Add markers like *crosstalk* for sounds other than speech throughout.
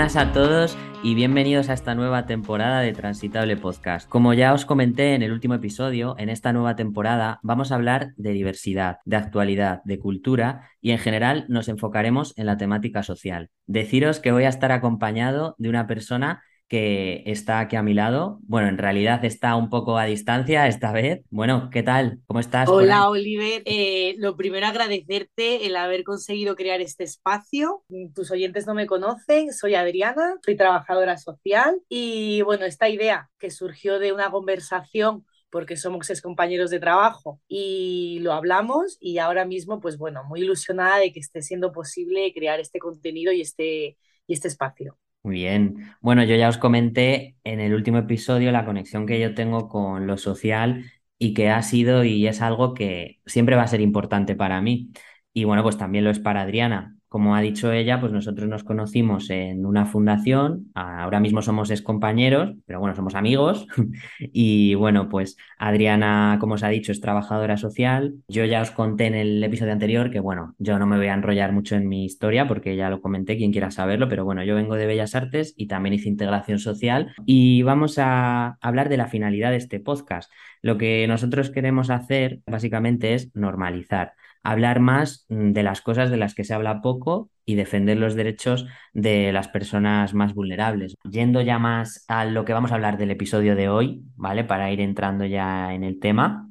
buenas a todos y bienvenidos a esta nueva temporada de Transitable Podcast. Como ya os comenté en el último episodio, en esta nueva temporada vamos a hablar de diversidad, de actualidad, de cultura y en general nos enfocaremos en la temática social. Deciros que voy a estar acompañado de una persona que está aquí a mi lado. Bueno, en realidad está un poco a distancia esta vez. Bueno, ¿qué tal? ¿Cómo estás? Hola, Oliver. Eh, lo primero, agradecerte el haber conseguido crear este espacio. Tus oyentes no me conocen, soy Adriana, soy trabajadora social y bueno, esta idea que surgió de una conversación porque somos ex compañeros de trabajo y lo hablamos y ahora mismo, pues bueno, muy ilusionada de que esté siendo posible crear este contenido y este, y este espacio. Muy bien. Bueno, yo ya os comenté en el último episodio la conexión que yo tengo con lo social y que ha sido y es algo que siempre va a ser importante para mí. Y bueno, pues también lo es para Adriana. Como ha dicho ella, pues nosotros nos conocimos en una fundación, ahora mismo somos compañeros, pero bueno, somos amigos. *laughs* y bueno, pues Adriana, como os ha dicho, es trabajadora social. Yo ya os conté en el episodio anterior que bueno, yo no me voy a enrollar mucho en mi historia porque ya lo comenté, quien quiera saberlo, pero bueno, yo vengo de Bellas Artes y también hice integración social y vamos a hablar de la finalidad de este podcast. Lo que nosotros queremos hacer básicamente es normalizar hablar más mm, de las cosas de las que se habla poco y defender los derechos de las personas más vulnerables. Yendo ya más a lo que vamos a hablar del episodio de hoy, ¿vale? Para ir entrando ya en el tema,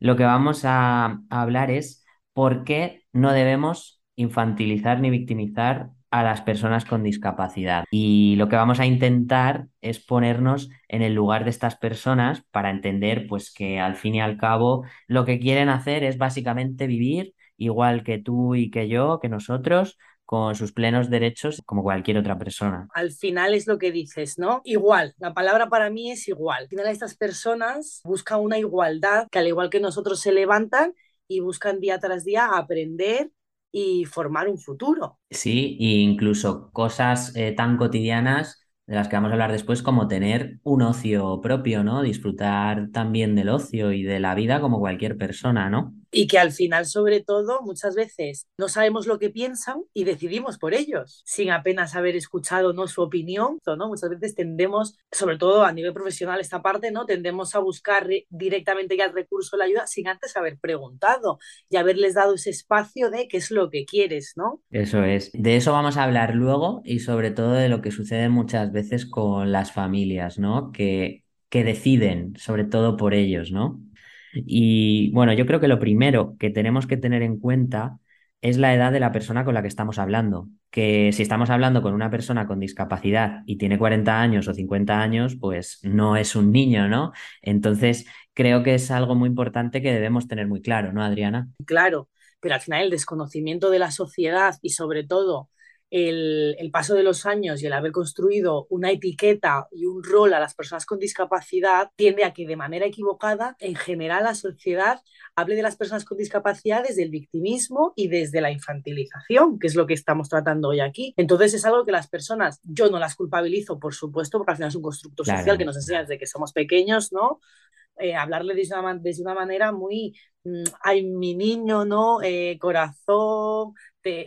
lo que vamos a, hablar es por qué no debemos infantilizar ni victimizar a las personas con discapacidad. Y lo que vamos a intentar es ponernos en el lugar de estas personas para entender pues que al fin y al cabo lo que quieren hacer es básicamente vivir igual que tú y que yo, que nosotros, con sus plenos derechos como cualquier otra persona. Al final es lo que dices, ¿no? Igual, la palabra para mí es igual. Al final estas personas buscan una igualdad que al igual que nosotros se levantan y buscan día tras día aprender y formar un futuro. Sí, e incluso cosas eh, tan cotidianas de las que vamos a hablar después, como tener un ocio propio, ¿no? Disfrutar también del ocio y de la vida como cualquier persona, ¿no? Y que al final, sobre todo, muchas veces no sabemos lo que piensan y decidimos por ellos, sin apenas haber escuchado ¿no? su opinión. ¿no? Muchas veces tendemos, sobre todo a nivel profesional, esta parte, ¿no? tendemos a buscar directamente ya el recurso, la ayuda, sin antes haber preguntado y haberles dado ese espacio de qué es lo que quieres, ¿no? Eso es. De eso vamos a hablar luego y sobre todo de lo que sucede muchas veces con las familias, ¿no? Que, que deciden, sobre todo por ellos, ¿no? Y bueno, yo creo que lo primero que tenemos que tener en cuenta es la edad de la persona con la que estamos hablando. Que si estamos hablando con una persona con discapacidad y tiene 40 años o 50 años, pues no es un niño, ¿no? Entonces, creo que es algo muy importante que debemos tener muy claro, ¿no, Adriana? Claro, pero al final el desconocimiento de la sociedad y sobre todo el, paso de los años y el haber construido una etiqueta y un rol a las personas con discapacidad tiende a que de manera equivocada, en general, la sociedad hable de las personas con discapacidad desde el victimismo y desde la infantilización, que es lo que estamos tratando hoy aquí. Entonces es algo que las personas, yo no las culpabilizo, por supuesto, porque al final es un constructo social que nos enseña desde que somos pequeños, ¿no? Eh, hablarle de una, de una manera muy, mm, ay, mi niño, ¿no? Eh, corazón,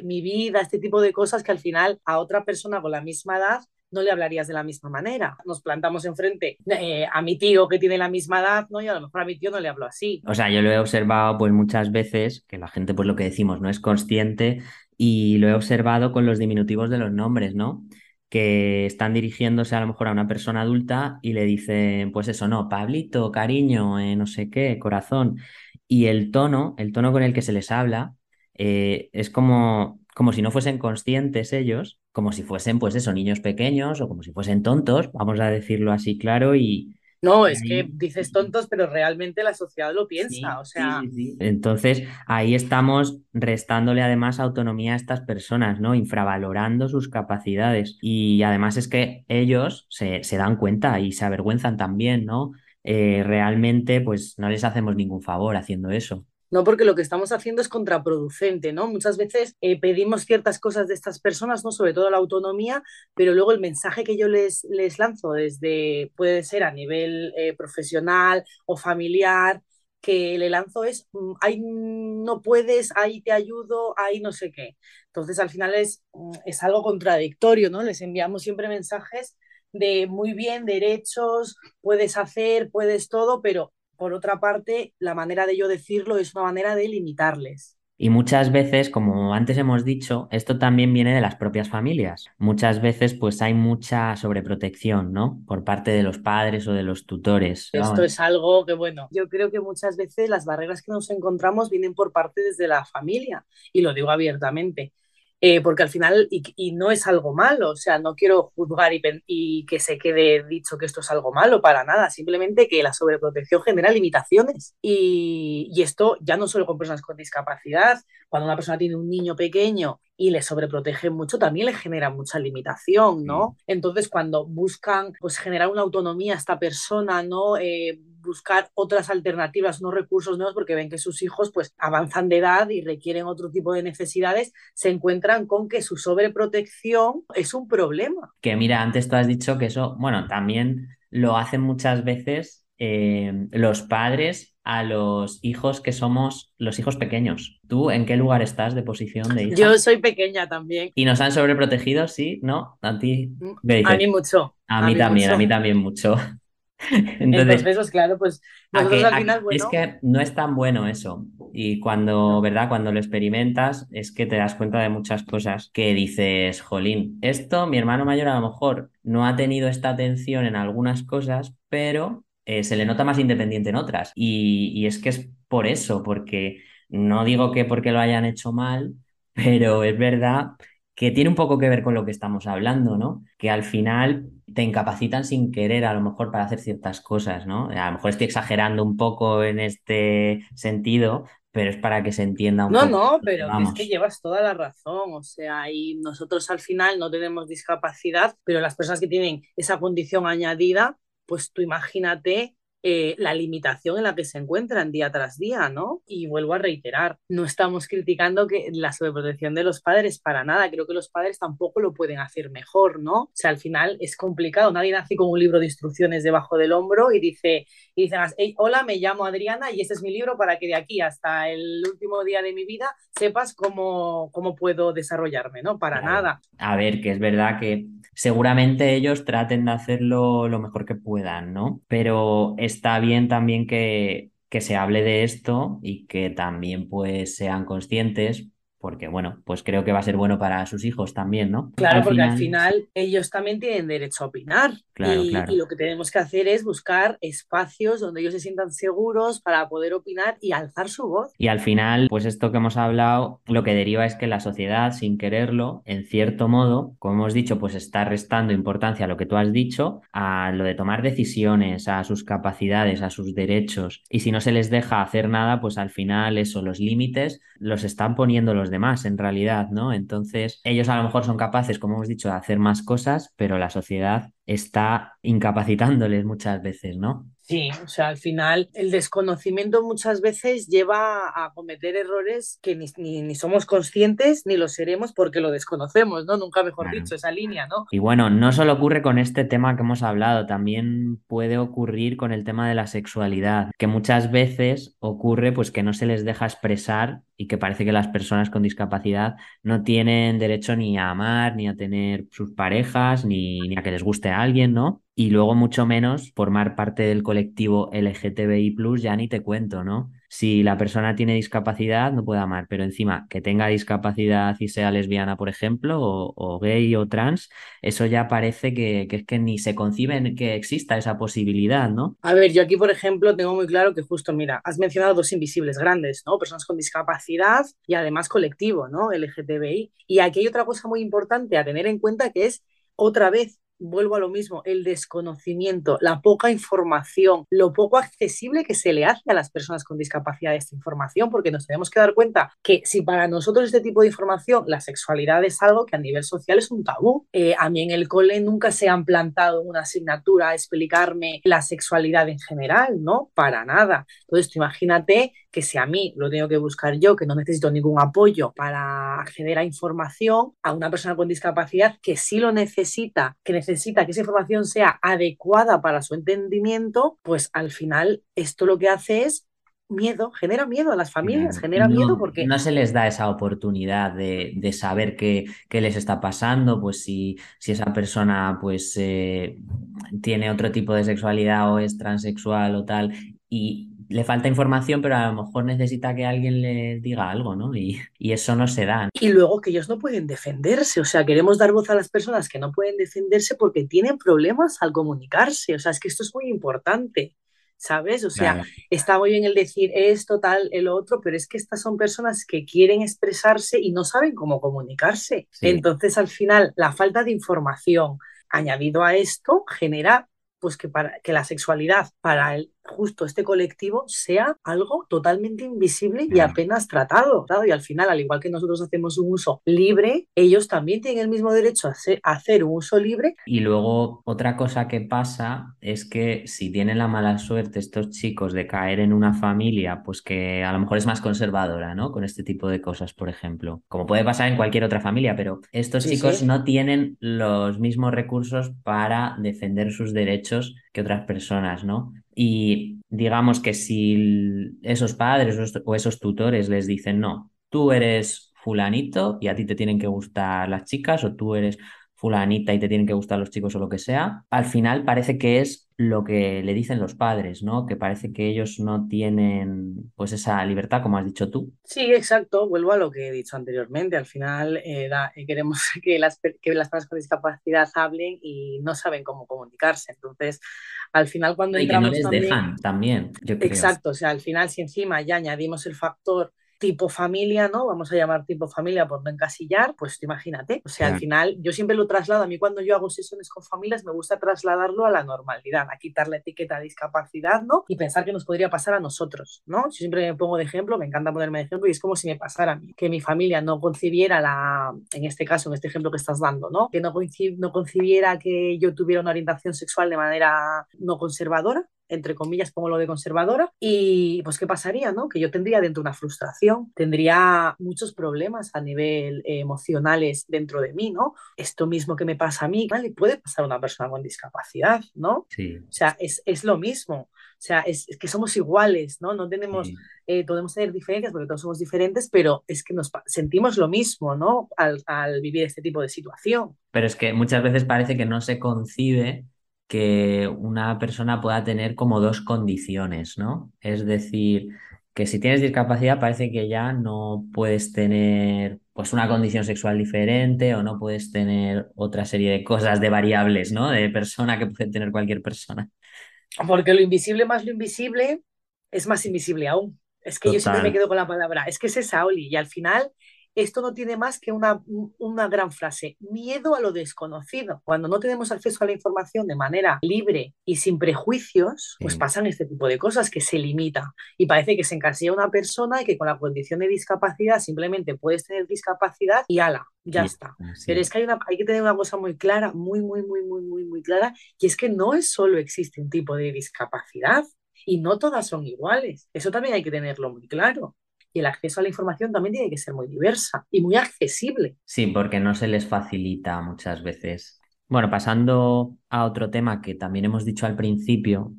mi vida, este tipo de cosas que al final a otra persona con la misma edad no le hablarías de la misma manera. Nos plantamos enfrente eh, a mi tío que tiene la misma edad, ¿no? Y a lo mejor a mi tío no le hablo así. O sea, yo lo he observado pues muchas veces, que la gente pues lo que decimos no es consciente y lo he observado con los diminutivos de los nombres, ¿no? Que están dirigiéndose a lo mejor a una persona adulta y le dicen, pues eso, no, Pablito, cariño, eh, no sé qué, corazón. Y el tono, el tono con el que se les habla, eh, es como, como si no fuesen conscientes ellos, como si fuesen, pues eso, niños pequeños o como si fuesen tontos, vamos a decirlo así claro, y, no, es que dices tontos, pero realmente la sociedad lo piensa, o sea. Entonces, ahí estamos restándole además autonomía a estas personas, ¿no? Infravalorando sus capacidades. Y además es que ellos se, dan cuenta y se avergüenzan también, ¿no? Eh, realmente, pues no les hacemos ningún favor haciendo eso. ¿No? Porque lo que estamos haciendo es contraproducente, ¿no? Muchas veces eh, pedimos ciertas cosas de estas personas, ¿no? Sobre todo la autonomía, pero luego el mensaje que yo les, les lanzo desde, puede ser a nivel eh, profesional o familiar, que le lanzo es, mm, ahí no puedes, ahí te ayudo, ahí no sé qué. Entonces al final es, mm, es algo contradictorio, ¿no? Les enviamos siempre mensajes de muy bien, derechos, puedes hacer, puedes todo, pero por otra parte, la manera de yo decirlo es una manera de limitarles. Y muchas veces, como antes hemos dicho, esto también viene de las propias familias. Muchas veces pues hay mucha sobreprotección, ¿no? Por parte de los padres o de los tutores. Esto es algo que, bueno, yo creo que muchas veces las barreras que nos encontramos vienen por parte desde la familia, y lo digo abiertamente. Eh, porque al final, y, no es algo malo, o sea, no quiero juzgar y, que se quede dicho que esto es algo malo, para nada, simplemente que la sobreprotección genera limitaciones. Y, y esto ya no solo con personas con discapacidad, cuando una persona tiene un niño pequeño y le sobreprotege mucho, también le genera mucha limitación, ¿no? Entonces, cuando buscan pues, generar una autonomía a esta persona, ¿no? Eh, buscar otras alternativas, no recursos nuevos, porque ven que sus hijos pues avanzan de edad y requieren otro tipo de necesidades, se encuentran con que su sobreprotección es un problema. Que mira, antes tú has dicho que eso, bueno, también lo hacen muchas veces eh, los padres a los hijos que somos los hijos pequeños. ¿Tú en qué lugar estás de posición de hija? Yo soy pequeña también. ¿Y nos han sobreprotegido? Sí, ¿no? ¿A ti? A mí mucho. A, mí, también, a mí también mucho. *laughs* Entonces, claro, pues nosotros al final, Es que no es tan bueno eso. Y cuando, ¿verdad? Cuando lo experimentas, es que te das cuenta de muchas cosas que dices, jolín, esto mi hermano mayor a lo mejor no ha tenido esta atención en algunas cosas, pero eh, se le nota más independiente en otras. Y, y es que es por eso, porque no digo que porque lo hayan hecho mal, *laughs* pero es verdad que tiene un poco que ver con lo que estamos hablando, ¿no? Que al final te incapacitan sin querer a lo mejor para hacer ciertas cosas, ¿no? A lo mejor estoy exagerando un poco en este sentido, pero es para que se entienda un no, poco. No, no, pero es que llevas toda la razón, o sea, y nosotros al final no tenemos discapacidad, pero las personas que tienen esa condición añadida, pues tú imagínate eh, la limitación en la que se encuentran día tras día, ¿no? Y vuelvo a reiterar, no estamos criticando que la sobreprotección de los padres para nada, creo que los padres tampoco lo pueden hacer mejor, ¿no? O sea, al final es complicado, nadie nace con un libro de instrucciones debajo del hombro y dice, y dicen, hola, me llamo Adriana y este es mi libro para que de aquí hasta el último día de mi vida sepas cómo, cómo puedo desarrollarme, ¿no? Para nada. A ver, que es verdad que seguramente ellos traten de hacerlo lo mejor que puedan, ¿no? Pero está bien también que, que se hable de esto y que también pues sean conscientes porque bueno, pues creo que va a ser bueno para sus hijos también, ¿no? Claro, porque al final ellos también tienen derecho a opinar. Claro, y, claro. y, lo que tenemos que hacer es buscar espacios donde ellos se sientan seguros para poder opinar y alzar su voz. Y al final, pues esto que hemos hablado, lo que deriva es que la sociedad, sin quererlo, en cierto modo, como hemos dicho, pues está restando importancia a lo que tú has dicho, a lo de tomar decisiones, a sus capacidades, a sus derechos. Y si no se les deja hacer nada, pues al final eso, los límites los están poniendo los demás en realidad, ¿no? Entonces, ellos a lo mejor son capaces, como hemos dicho, de hacer más cosas, pero la sociedad está incapacitándoles muchas veces, ¿no? Sí, o sea, al final el desconocimiento muchas veces lleva a cometer errores que ni, ni, somos conscientes ni lo seremos porque lo desconocemos, ¿no? Nunca mejor dicho, esa línea, ¿no? Y bueno, no solo ocurre con este tema que hemos hablado, también puede ocurrir con el tema de la sexualidad, que muchas veces ocurre pues que no se les deja expresar y que parece que las personas con discapacidad no tienen derecho ni a amar, ni a tener sus parejas, ni, ni a que les guste a alguien, ¿no? y luego mucho menos formar parte del colectivo LGTBI, ya ni te cuento, ¿no? Si la persona tiene discapacidad, no puede amar, pero encima que tenga discapacidad y sea lesbiana, por ejemplo, o, gay o trans, eso ya parece que, que, es que ni se concibe que exista esa posibilidad, ¿no? A ver, yo aquí, por ejemplo, tengo muy claro que justo, mira, has mencionado dos invisibles grandes, ¿no? Personas con discapacidad y además colectivo, ¿no? LGTBI. Y aquí hay otra cosa muy importante a tener en cuenta que es otra vez vuelvo a lo mismo, el desconocimiento, la poca información, lo poco accesible que se le hace a las personas con discapacidad esta información, porque nos tenemos que dar cuenta que si para nosotros este tipo de información, la sexualidad es algo que a nivel social es un tabú, eh, a mí en el cole nunca se han plantado una asignatura a explicarme la sexualidad en general, ¿no? Para nada. Entonces, imagínate que si a mí lo tengo que buscar yo, que no necesito ningún apoyo para acceder a información, a una persona con discapacidad que sí lo necesita, que necesita que esa información sea adecuada para su entendimiento, pues al final esto lo que hace es miedo, genera miedo a las familias, genera miedo porque... No se les da esa oportunidad de, de saber qué, qué, les está pasando, pues si, si esa persona pues eh, tiene otro tipo de sexualidad o es transexual o tal, y le falta información, pero a lo mejor necesita que alguien le diga algo, ¿no? Y, y, eso no se da. Y luego que ellos no pueden defenderse, o sea, queremos dar voz a las personas que no pueden defenderse porque tienen problemas al comunicarse, o sea, es que esto es muy importante. ¿sabes? O sea, claro. está muy bien el decir esto, tal, el otro, pero es que estas son personas que quieren expresarse y no saben cómo comunicarse. Sí. Entonces, al final, la falta de información añadido a esto genera pues que, para, que la sexualidad para el, justo este colectivo sea algo totalmente invisible y apenas tratado. Y al final, al igual que nosotros hacemos un uso libre, ellos también tienen el mismo derecho a hacer, a hacer un uso libre. Y luego otra cosa que pasa es que si tienen la mala suerte estos chicos de caer en una familia, pues que a lo mejor es más conservadora, ¿no? Con este tipo de cosas, por ejemplo. Como puede pasar en cualquier otra familia, pero estos sí, chicos sí. no tienen los mismos recursos para defender sus derechos que otras personas, ¿no? Y digamos que si esos padres o esos tutores les dicen, no, tú eres fulanito y a ti te tienen que gustar las chicas o tú eres fulanita y te tienen que gustar los chicos o lo que sea, al final parece que es lo que le dicen los padres, ¿no? Que parece que ellos no tienen pues esa libertad, como has dicho tú. Sí, exacto. Vuelvo a lo que he dicho anteriormente. Al final eh, da, queremos *laughs* que las, que las personas con discapacidad hablen y no saben cómo comunicarse. Entonces, al final cuando y entramos que no les también... dejan también. Yo creo. Exacto. O sea, al final si encima ya añadimos el factor tipo familia, ¿no? Vamos a llamar tipo familia por no encasillar, pues imagínate. O sea, al final yo siempre lo traslado, a mí cuando yo hago sesiones con familias me gusta trasladarlo a la normalidad, a quitar la etiqueta de discapacidad, ¿no? Y pensar que nos podría pasar a nosotros, ¿no? Yo siempre me pongo de ejemplo, me encanta ponerme de ejemplo y es como si me pasara a mí, que mi familia no concibiera la, en este caso, en este ejemplo que estás dando, ¿no? Que no, no concibiera que yo tuviera una orientación sexual de manera no conservadora, entre comillas, pongo lo de conservadora, y pues qué pasaría, ¿no? Que yo tendría dentro una frustración, tendría muchos problemas a nivel eh, emocionales dentro de mí, ¿no? Esto mismo que me pasa a mí, ¿vale? Puede pasar a una persona con discapacidad, ¿no? Sí. O sea, es, es lo mismo. O sea, es, es, que somos iguales, ¿no? No tenemos, sí. eh, podemos tener diferencias porque todos somos diferentes, pero es que nos sentimos lo mismo, ¿no? Al, al vivir este tipo de situación. Pero es que muchas veces parece que no se concibe que una persona pueda tener como dos condiciones, ¿no? Es decir, que si tienes discapacidad parece que ya no puedes tener pues una condición sexual diferente o no puedes tener otra serie de cosas, de variables, ¿no? De persona que puede tener cualquier persona. Porque lo invisible más lo invisible es más invisible aún. Es que Total. yo siempre me quedo con la palabra, es que es esa, Oli, y al final esto no tiene más que una, una, gran frase, miedo a lo desconocido. Cuando no tenemos acceso a la información de manera libre y sin prejuicios, pues pasan este tipo de cosas que se limita y parece que se encasilla una persona y que con la condición de discapacidad simplemente puedes tener discapacidad y ala, ya sí, está. Sí. Pero es que hay, una, hay que tener una cosa muy clara, muy, muy, muy, muy, muy, muy clara, y es que no es solo existe un tipo de discapacidad y no todas son iguales. Eso también hay que tenerlo muy claro y el acceso a la información también tiene que ser muy diversa y muy accesible. Sí, porque no se les facilita muchas veces. Bueno, pasando a otro tema que también hemos dicho al principio,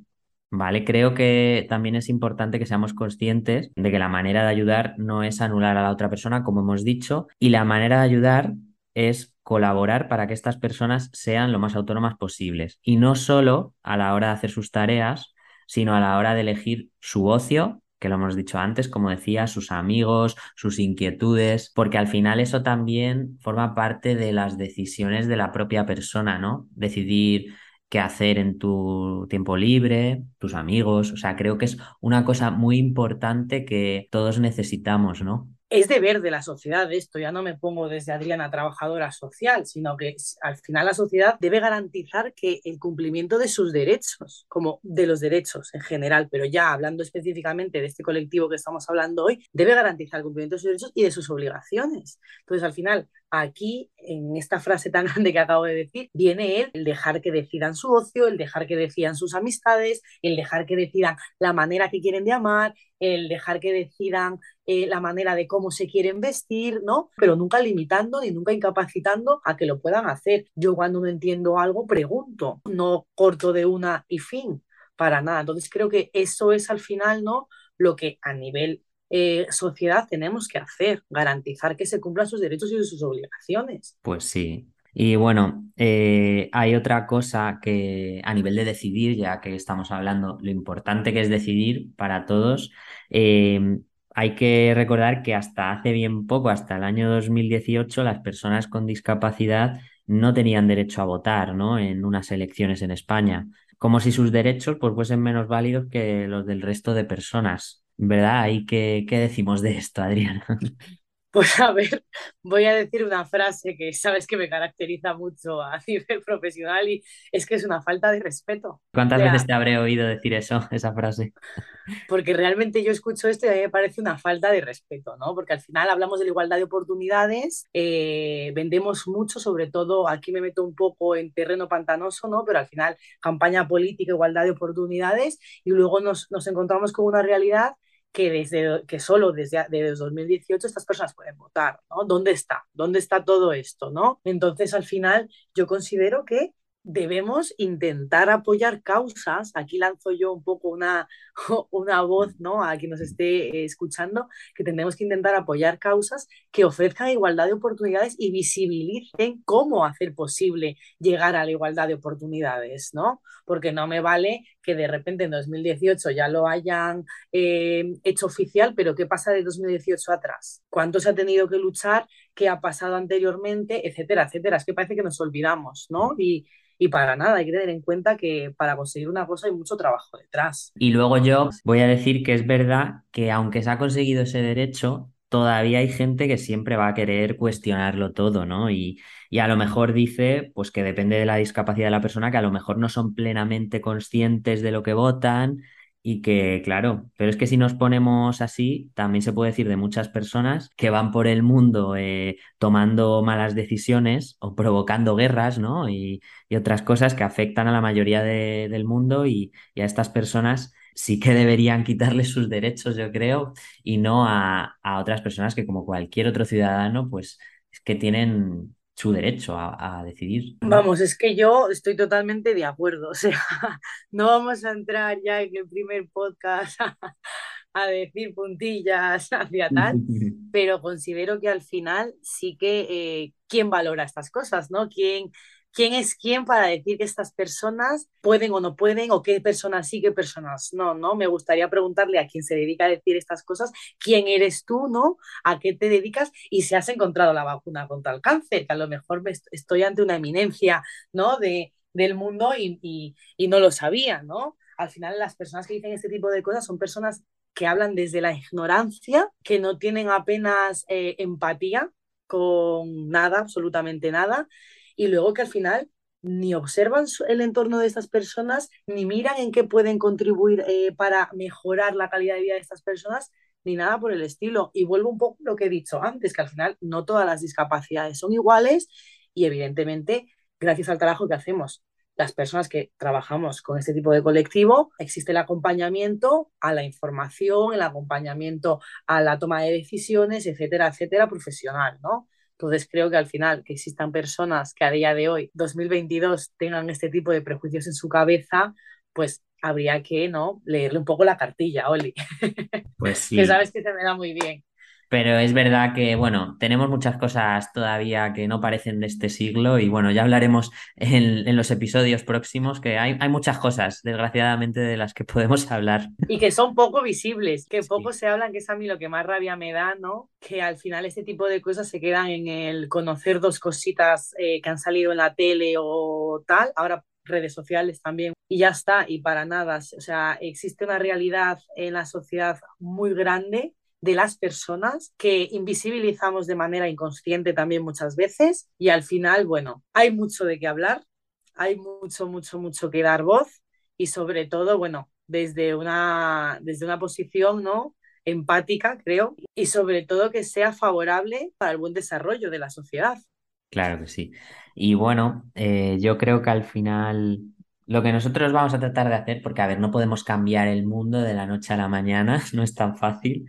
¿vale? Creo que también es importante que seamos conscientes de que la manera de ayudar no es anular a la otra persona, como hemos dicho, y la manera de ayudar es colaborar para que estas personas sean lo más autónomas posibles. Y no solo a la hora de hacer sus tareas, sino a la hora de elegir su ocio que lo hemos dicho antes, como decía, sus amigos, sus inquietudes, porque al final eso también forma parte de las decisiones de la propia persona, ¿no? Decidir qué hacer en tu tiempo libre, tus amigos, o sea, creo que es una cosa muy importante que todos necesitamos, ¿no? Es deber de la sociedad esto, ya no me pongo desde Adriana trabajadora social, sino que al final la sociedad debe garantizar que el cumplimiento de sus derechos, como de los derechos en general, pero ya hablando específicamente de este colectivo que estamos hablando hoy, debe garantizar el cumplimiento de sus derechos y de sus obligaciones. Entonces, al final, aquí, en esta frase tan *laughs* grande que acabo de decir, viene el, el dejar que decidan su ocio, el dejar que decidan sus amistades, el dejar que decidan la manera que quieren de amar, el dejar que decidan eh, la manera de cómo se quieren vestir, ¿no? Pero nunca limitando ni nunca incapacitando a que lo puedan hacer. Yo cuando no entiendo algo pregunto, no corto de una y fin, para nada. Entonces creo que eso es al final, ¿no? lo que a nivel eh, sociedad tenemos que hacer, garantizar que se cumplan sus derechos y sus obligaciones. Pues sí. Y bueno, eh, hay otra cosa que a nivel de decidir, ya que estamos hablando, lo importante que es decidir para todos, hay que recordar que hasta hace bien poco, hasta el año 2018, las personas con discapacidad no tenían derecho a votar, ¿no? En unas elecciones en España, como si sus derechos pues, fuesen menos válidos que los del resto de personas, ¿verdad? ¿Y qué, qué decimos de esto, Adriana? *laughs* Pues a ver, voy a decir una frase que sabes que me caracteriza mucho a *laughs* nivel profesional y es que es una falta de respeto. ¿Cuántas O sea, veces te habré oído decir eso, esa frase? porque realmente yo escucho esto y a mí me parece una falta de respeto, ¿no? Porque al final hablamos de la igualdad de oportunidades, eh, vendemos mucho, sobre todo aquí me meto un poco en terreno pantanoso, ¿no? Pero al final campaña política, igualdad de oportunidades y luego nos, nos encontramos con una realidad que, desde, que solo desde, desde 2018 estas personas pueden votar, ¿no? ¿Dónde está? ¿Dónde está todo esto, no? Entonces, al final, yo considero que debemos intentar apoyar causas. Aquí lanzo yo un poco una, *laughs* una voz ¿no? a quien nos esté eh, escuchando, que tenemos que intentar apoyar causas que ofrezcan igualdad de oportunidades y visibilicen cómo hacer posible llegar a la igualdad de oportunidades, ¿no? Porque no me vale que de repente en 2018 ya lo hayan eh, hecho oficial, pero ¿qué pasa de 2018 atrás? ¿Cuánto se ha tenido que luchar? ¿Qué ha pasado anteriormente? Etcétera, etcétera. Es que parece que nos olvidamos, ¿no? Y, y para nada, hay que tener en cuenta que para conseguir una cosa hay mucho trabajo detrás. Y luego yo voy a decir que es verdad que aunque se ha conseguido ese derecho, todavía hay gente que siempre va a querer cuestionarlo todo, ¿no? Y, y a lo mejor dice, pues que depende de la discapacidad de la persona, que a lo mejor no son plenamente conscientes de lo que votan y que, claro, pero es que si nos ponemos así, también se puede decir de muchas personas que van por el mundo eh, tomando malas decisiones o provocando guerras, ¿no? Y, y otras cosas que afectan a la mayoría de- del mundo y, a estas personas sí que deberían quitarles sus derechos, yo creo, y no a, a otras personas que como cualquier otro ciudadano, pues es que tienen su derecho a, a decidir, ¿no? Vamos, es que yo estoy totalmente de acuerdo. *laughs* O sea, no vamos a entrar ya en el primer podcast a, *laughs* a decir puntillas hacia tal, pero considero que al final sí que eh, quién valora estas cosas, ¿no? ¿Quién, quién es quién para decir que estas personas pueden o no pueden, o qué personas sí, qué personas no, ¿no? Me gustaría preguntarle a quien se dedica a decir estas cosas, quién eres tú, ¿no? ¿A qué te dedicas? Y si has encontrado la vacuna contra el cáncer, que a lo mejor me est estoy ante una eminencia, ¿no? De, del mundo y, y, y no lo sabía, ¿no? Al final las personas que dicen este tipo de cosas son personas que hablan desde la ignorancia, que no tienen apenas eh, empatía con nada, absolutamente nada, y luego que al final ni observan el entorno de estas personas, ni miran en qué pueden contribuir eh, para mejorar la calidad de vida de estas personas, ni nada por el estilo. Y vuelvo un poco a lo que he dicho antes, que al final no todas las discapacidades son iguales y evidentemente, gracias al trabajo que hacemos las personas que trabajamos con este tipo de colectivo, existe el acompañamiento a la información, el acompañamiento a la toma de decisiones, etcétera, etcétera, profesional, ¿no? Entonces creo que al final que existan personas que a día de hoy, 2022, tengan este tipo de prejuicios en su cabeza, pues habría que, ¿no? Leerle un poco la cartilla, Oli. Pues *laughs* que sí. sabes que se me da muy bien. Pero es verdad que, bueno, tenemos muchas cosas todavía que no parecen de este siglo y bueno, ya hablaremos en, en los episodios próximos, que hay, hay muchas cosas, desgraciadamente, de las que podemos hablar. Y que son poco visibles, que poco Sí. se hablan, que es a mí lo que más rabia me da, ¿no? Que al final este tipo de cosas se quedan en el conocer dos cositas eh, que han salido en la tele o tal, ahora redes sociales también, y ya está, y para nada. O sea, existe una realidad en la sociedad muy grande de las personas que invisibilizamos de manera inconsciente también muchas veces y al final, bueno, hay mucho de qué hablar, hay mucho, mucho, mucho que dar voz y sobre todo, bueno, desde una, desde una posición, ¿no? empática, creo, y sobre todo que sea favorable para el buen desarrollo de la sociedad. Claro que sí. Y bueno, eh, yo creo que al final lo que nosotros vamos a tratar de hacer, porque a ver, no podemos cambiar el mundo de la noche a la mañana, *laughs* no es tan fácil,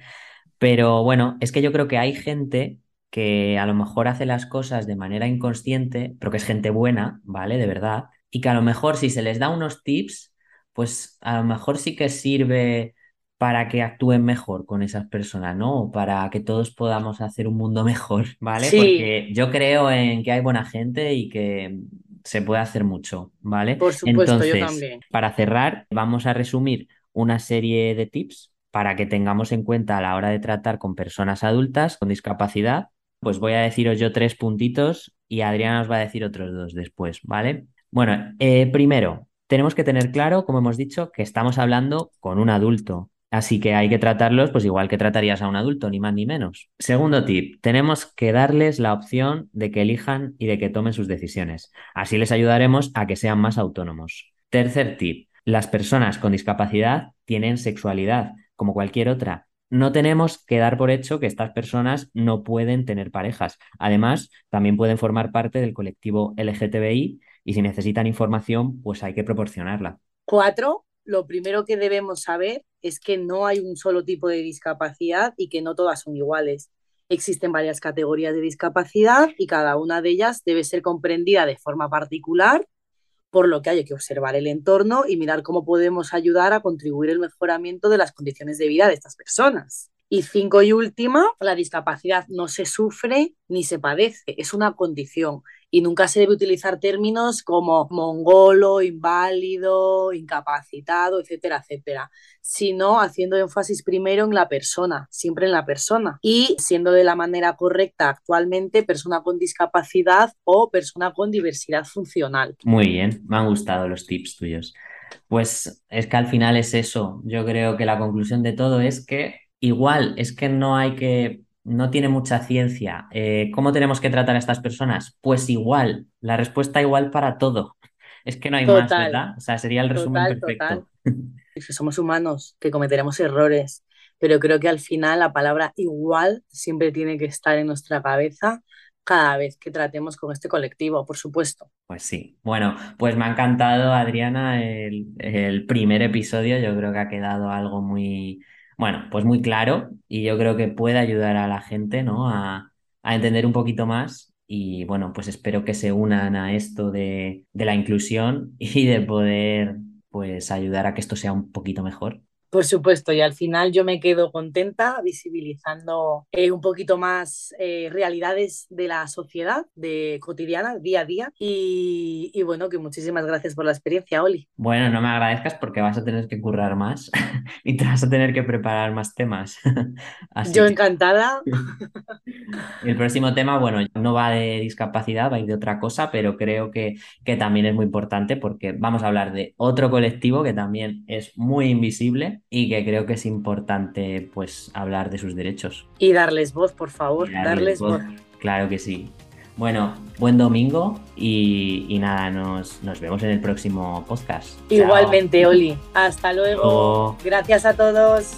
pero bueno, es que yo creo que hay gente que a lo mejor hace las cosas de manera inconsciente, pero que es gente buena, ¿vale? De verdad, y que a lo mejor si se les da unos tips, pues a lo mejor sí que sirve para que actúen mejor con esas personas, ¿no? Para que todos podamos hacer un mundo *laughs* mejor, ¿vale? Sí. Porque yo creo en que hay buena gente y que se puede hacer mucho, ¿vale? Por supuesto, Entonces, yo también. para cerrar, vamos a resumir una serie de tips para que tengamos en cuenta a la hora de tratar con personas adultas con discapacidad. Pues voy a deciros yo tres puntitos y Adriana os va a decir otros dos después, ¿vale? Bueno, eh, primero, tenemos que tener claro, como hemos dicho, que estamos hablando con un adulto. Así que hay que tratarlos pues igual que tratarías a un adulto, ni más ni menos. Segundo tip, tenemos que darles la opción de que elijan y de que tomen sus decisiones. Así les ayudaremos a que sean más autónomos. Tercer tip, las personas con discapacidad tienen sexualidad como cualquier otra. No tenemos que dar por hecho que estas personas no pueden tener parejas. Además, también pueden formar parte del colectivo LGTBI y si necesitan información, pues hay que proporcionarla. Cuatro, lo primero que debemos saber es que no hay un solo tipo de discapacidad y que no todas son iguales. Existen varias categorías de discapacidad y cada una de ellas debe ser comprendida de forma particular, por lo que hay que observar el entorno y mirar cómo podemos ayudar a contribuir al mejoramiento de las condiciones de vida de estas personas. Y cinco y última, la discapacidad no se sufre ni se padece, es una condición y nunca se debe utilizar términos como mongolo, inválido, incapacitado, etcétera, etcétera, sino haciendo énfasis primero en la persona, siempre en la persona y siendo de la manera correcta actualmente persona con discapacidad o persona con diversidad funcional. Muy bien, me han gustado los tips tuyos. Pues es que al final es eso. Yo creo que la conclusión de todo es que igual, es que no hay que no tiene mucha ciencia. Eh, ¿cómo tenemos que tratar a estas personas? Pues igual, la respuesta igual para todo. *laughs* Es que no hay más, ¿verdad? O sea, sería el resumen total, perfecto. *laughs* total. Que somos humanos, que cometeremos errores, pero creo que al final la palabra igual siempre tiene que estar en nuestra cabeza cada vez que tratemos con este colectivo, por supuesto. Pues sí. Bueno, pues me ha encantado, Adriana, el, el primer episodio. Yo creo que ha quedado algo muy, bueno, pues muy claro y yo creo que puede ayudar a la gente, ¿no? A, a entender un poquito más y bueno, pues espero que se unan a esto de, de la inclusión *laughs* y de poder pues ayudar a que esto sea un poquito mejor. Por supuesto, y al final yo me quedo contenta visibilizando eh, un poquito más eh, realidades de la sociedad, de cotidiana, día a día. Y, y, bueno, que muchísimas gracias por la experiencia, Oli. Bueno, no me agradezcas porque vas a tener que currar más *laughs* y te vas a tener que preparar más temas. *laughs* Así yo encantada. *laughs* El próximo tema, bueno, no va de discapacidad, va a ir de otra cosa, pero creo que, que también es muy importante porque vamos a hablar de otro colectivo que también es muy invisible y que creo que es importante pues hablar de sus derechos. Y darles voz, por favor, darles, darles voz. voz. Claro que sí. Bueno, buen domingo y, y nada, nos, nos, vemos en el próximo podcast. Igualmente, Chao. Oli. Hasta luego. Gracias a todos.